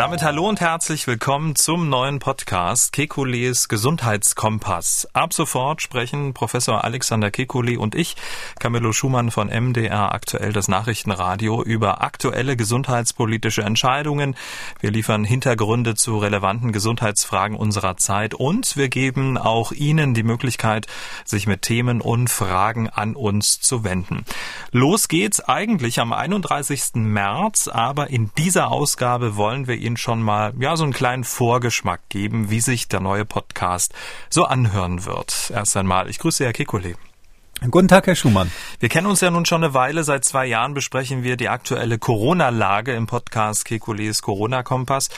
Damit hallo und herzlich willkommen zum neuen Podcast Kekules Gesundheitskompass. Ab sofort sprechen Professor Alexander Kekuli und ich, Camillo Schumann von MDR aktuell das Nachrichtenradio über aktuelle gesundheitspolitische Entscheidungen. Wir liefern Hintergründe zu relevanten Gesundheitsfragen unserer Zeit und wir geben auch Ihnen die Möglichkeit, sich mit Themen und Fragen an uns zu wenden. Los geht's eigentlich am 31. März, aber in dieser Ausgabe wollen wir Ihnen Ihnen schon mal ja so einen kleinen Vorgeschmack geben, wie sich der neue Podcast so anhören wird. Erst einmal, ich grüße Herr Kekulé. Guten Tag, Herr Schumann. Wir kennen uns ja nun schon eine Weile. Seit zwei Jahren besprechen wir die aktuelle Corona-Lage im Podcast Kekules Corona-Kompass.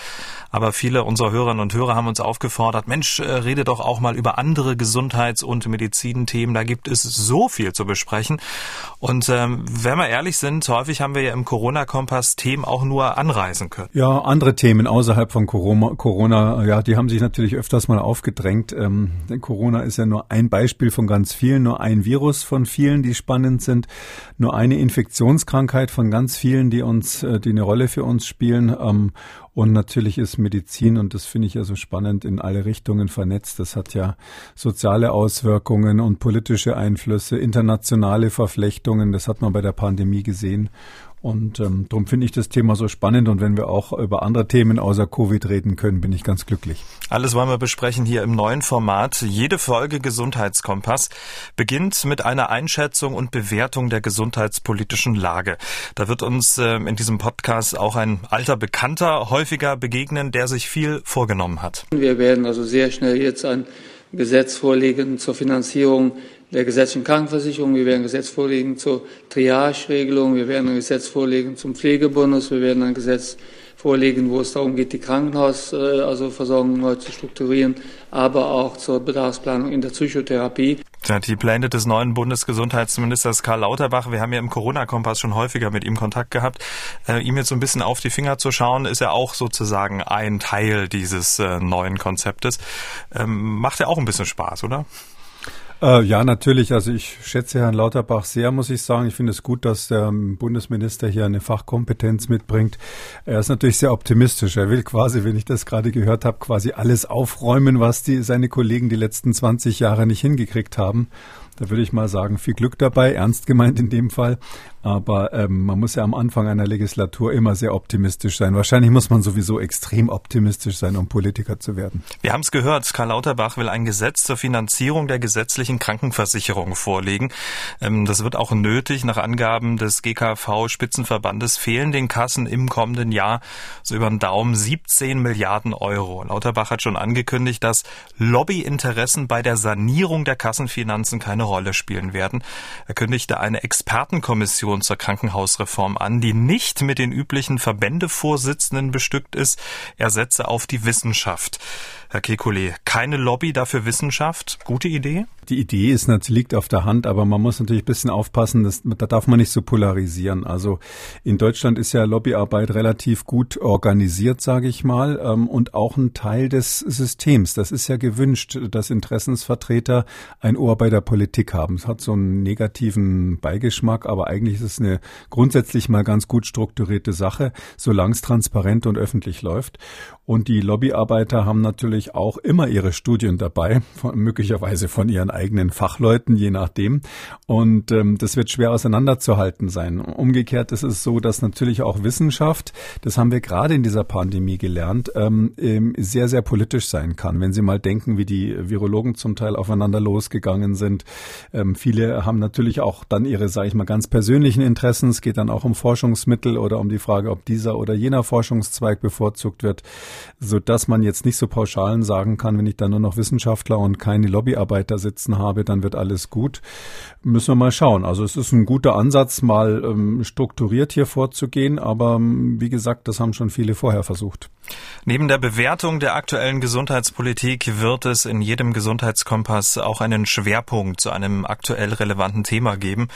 Aber viele unserer Hörerinnen und Hörer haben uns aufgefordert, Mensch, äh, rede doch auch mal über andere Gesundheits- und Medizinthemen. Da gibt es so viel zu besprechen. Und ähm, wenn wir ehrlich sind, häufig haben wir ja im Corona-Kompass Themen auch nur anreisen können. Ja, andere Themen außerhalb von Corona, Corona ja, die haben sich natürlich öfters mal aufgedrängt. Ähm, denn Corona ist ja nur ein Beispiel von ganz vielen, nur ein Virus Virus von vielen, die spannend sind, nur eine Infektionskrankheit von ganz vielen, die uns, äh, die eine Rolle für uns spielen. Ähm, und natürlich ist Medizin, und das finde ich ja so spannend, in alle Richtungen vernetzt. Das hat ja soziale Auswirkungen und politische Einflüsse, internationale Verflechtungen. Das hat man bei der Pandemie gesehen. Und ähm, darum finde ich das Thema so spannend. Und wenn wir auch über andere Themen außer Covid reden können, bin ich ganz glücklich. Alles wollen wir besprechen hier im neuen Format. Jede Folge Gesundheitskompass beginnt mit einer Einschätzung und Bewertung der gesundheitspolitischen Lage. Da wird uns äh, in diesem Podcast auch ein alter Bekannter häufiger begegnen, der sich viel vorgenommen hat. Wir werden also sehr schnell jetzt ein Gesetz vorlegen zur Finanzierung der gesetzlichen Krankenversicherung. Wir werden ein Gesetz vorlegen zur Triage-Regelung. Wir werden ein Gesetz vorlegen zum Pflegebonus. Wir werden ein Gesetz vorlegen, wo es darum geht, die Krankenhausversorgung also neu zu strukturieren, aber auch zur Bedarfsplanung in der Psychotherapie. Die Pläne des neuen Bundesgesundheitsministers Karl Lauterbach, wir haben ja im Corona-Kompass schon häufiger mit ihm Kontakt gehabt, äh, ihm jetzt so ein bisschen auf die Finger zu schauen, ist ja auch sozusagen ein Teil dieses äh, neuen Konzeptes. Ähm, macht ja auch ein bisschen Spaß, oder? Äh, ja, natürlich. Also ich schätze Herrn Lauterbach sehr, muss ich sagen. Ich finde es gut, dass der Bundesminister hier eine Fachkompetenz mitbringt. Er ist natürlich sehr optimistisch. Er will quasi, wenn ich das gerade gehört habe, quasi alles aufräumen, was die, seine Kollegen die letzten 20 Jahre nicht hingekriegt haben. Da würde ich mal sagen, viel Glück dabei, ernst gemeint in dem Fall. Aber ähm, man muss ja am Anfang einer Legislatur immer sehr optimistisch sein. Wahrscheinlich muss man sowieso extrem optimistisch sein, um Politiker zu werden. Wir haben es gehört, Karl Lauterbach will ein Gesetz zur Finanzierung der gesetzlichen Krankenversicherung vorlegen. Ähm, das wird auch nötig. Nach Angaben des GKV-Spitzenverbandes fehlen den Kassen im kommenden Jahr so über den Daumen 17 Milliarden Euro. Lauterbach hat schon angekündigt, dass Lobbyinteressen bei der Sanierung der Kassenfinanzen keine Rolle spielen werden. Er kündigte eine Expertenkommission zur Krankenhausreform an, die nicht mit den üblichen Verbändevorsitzenden bestückt ist. Er setze auf die Wissenschaft. Herr Kekulé, keine Lobby dafür Wissenschaft. Gute Idee? Die Idee ist, liegt auf der Hand, aber man muss natürlich ein bisschen aufpassen, dass, da darf man nicht so polarisieren. Also in Deutschland ist ja Lobbyarbeit relativ gut organisiert, sage ich mal, ähm, und auch ein Teil des Systems. Das ist ja gewünscht, dass Interessensvertreter ein Ohr bei der Politik haben. Es hat so einen negativen Beigeschmack, aber eigentlich ist es eine grundsätzlich mal ganz gut strukturierte Sache, solange es transparent und öffentlich läuft. Und die Lobbyarbeiter haben natürlich auch immer ihre Studien dabei, von, möglicherweise von ihren eigenen Fachleuten, je nachdem. Und ähm, das wird schwer auseinanderzuhalten sein. Umgekehrt ist es so, dass natürlich auch Wissenschaft, das haben wir gerade in dieser Pandemie gelernt, ähm, sehr, sehr politisch sein kann. Wenn Sie mal denken, wie die Virologen zum Teil aufeinander losgegangen sind. Ähm, viele haben natürlich auch dann ihre, sage ich mal, ganz persönlichen Interessen. Es geht dann auch um Forschungsmittel oder um die Frage, ob dieser oder jener Forschungszweig bevorzugt wird so dass man jetzt nicht so pauschalen sagen kann, wenn ich da nur noch Wissenschaftler und keine Lobbyarbeiter sitzen habe, dann wird alles gut. Müssen wir mal schauen. Also es ist ein guter Ansatz, mal ähm, strukturiert hier vorzugehen, aber ähm, wie gesagt, das haben schon viele vorher versucht. Neben der Bewertung der aktuellen Gesundheitspolitik wird es in jedem Gesundheitskompass auch einen Schwerpunkt zu einem aktuell relevanten Thema geben.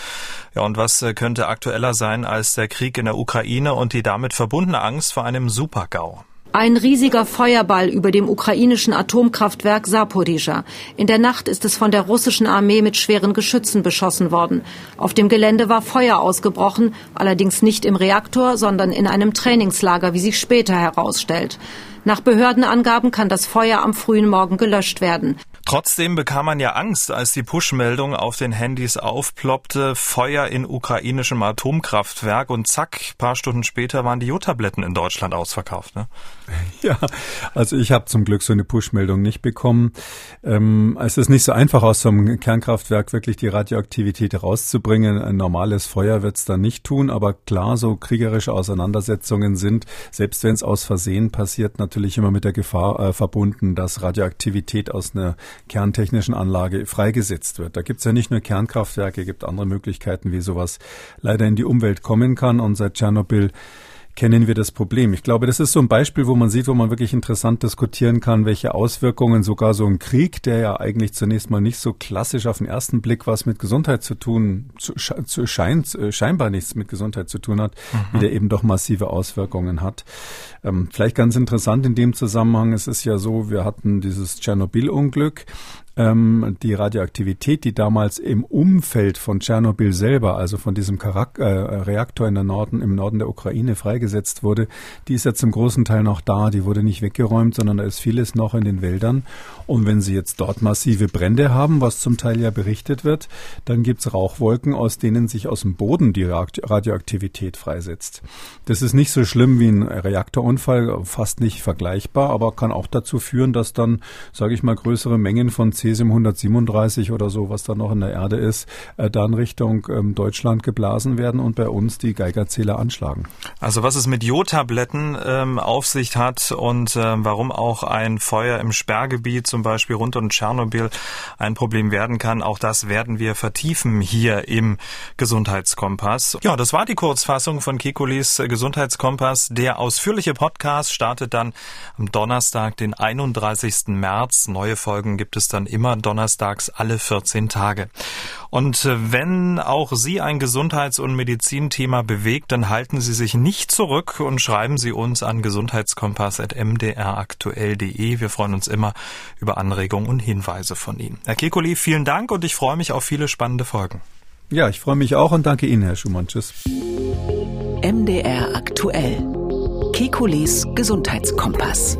Ja, und was äh, könnte aktueller sein als der Krieg in der Ukraine und die damit verbundene Angst vor einem Supergau? Ein riesiger Feuerball über dem ukrainischen Atomkraftwerk Saporizhia. In der Nacht ist es von der russischen Armee mit schweren Geschützen beschossen worden. Auf dem Gelände war Feuer ausgebrochen, allerdings nicht im Reaktor, sondern in einem Trainingslager, wie sich später herausstellt. Nach Behördenangaben kann das Feuer am frühen Morgen gelöscht werden. Trotzdem bekam man ja Angst, als die Push-Meldung auf den Handys aufploppte, Feuer in ukrainischem Atomkraftwerk und zack, paar Stunden später waren die Jodtabletten in Deutschland ausverkauft. Ne? Ja, also ich habe zum Glück so eine Push-Meldung nicht bekommen. Ähm, es ist nicht so einfach, aus so einem Kernkraftwerk wirklich die Radioaktivität rauszubringen. Ein normales Feuer wird es da nicht tun, aber klar, so kriegerische Auseinandersetzungen sind, selbst wenn es aus Versehen passiert, natürlich immer mit der Gefahr äh, verbunden, dass Radioaktivität aus einer kerntechnischen Anlage freigesetzt wird. Da gibt es ja nicht nur Kernkraftwerke, gibt andere Möglichkeiten, wie sowas leider in die Umwelt kommen kann. Und seit Tschernobyl kennen wir das Problem. Ich glaube, das ist so ein Beispiel, wo man sieht, wo man wirklich interessant diskutieren kann, welche Auswirkungen sogar so ein Krieg, der ja eigentlich zunächst mal nicht so klassisch auf den ersten Blick was mit Gesundheit zu tun, zu, zu scheint, äh, scheinbar nichts mit Gesundheit zu tun hat, mhm. wie der eben doch massive Auswirkungen hat. Ähm, vielleicht ganz interessant in dem Zusammenhang, es ist ja so, wir hatten dieses Tschernobyl-Unglück ähm, die Radioaktivität, die damals im Umfeld von Tschernobyl selber, also von diesem Charak äh, Reaktor in der Norden, im Norden der Ukraine freigesetzt wurde, die ist ja zum großen Teil noch da. Die wurde nicht weggeräumt, sondern da ist vieles noch in den Wäldern. Und wenn Sie jetzt dort massive Brände haben, was zum Teil ja berichtet wird, dann gibt's Rauchwolken, aus denen sich aus dem Boden die Radioaktivität freisetzt. Das ist nicht so schlimm wie ein Reaktorunfall, fast nicht vergleichbar, aber kann auch dazu führen, dass dann, sage ich mal, größere Mengen von Cesium 137 oder so, was da noch in der Erde ist, äh, dann Richtung ähm, Deutschland geblasen werden und bei uns die Geigerzähler anschlagen. Also was es mit Jodtabletten ähm, auf sich hat und äh, warum auch ein Feuer im Sperrgebiet zum Beispiel rund um Tschernobyl ein Problem werden kann, auch das werden wir vertiefen hier im Gesundheitskompass. Ja, das war die Kurzfassung von Kekulis Gesundheitskompass. Der ausführliche Podcast startet dann am Donnerstag, den 31. März. Neue Folgen gibt es dann immer donnerstags alle 14 Tage. Und äh, wenn auch Sie ein Gesundheits- und Medizinthema bewegt, dann halten Sie sich nicht zurück und schreiben Sie uns an gesundheitskompass.mdraktuell.de. Wir freuen uns immer über Anregungen und Hinweise von Ihnen. Herr Kekuli, vielen Dank und ich freue mich auf viele spannende Folgen. Ja, ich freue mich auch und danke Ihnen, Herr Schumann. Tschüss. MDR aktuell. Kekulis Gesundheitskompass.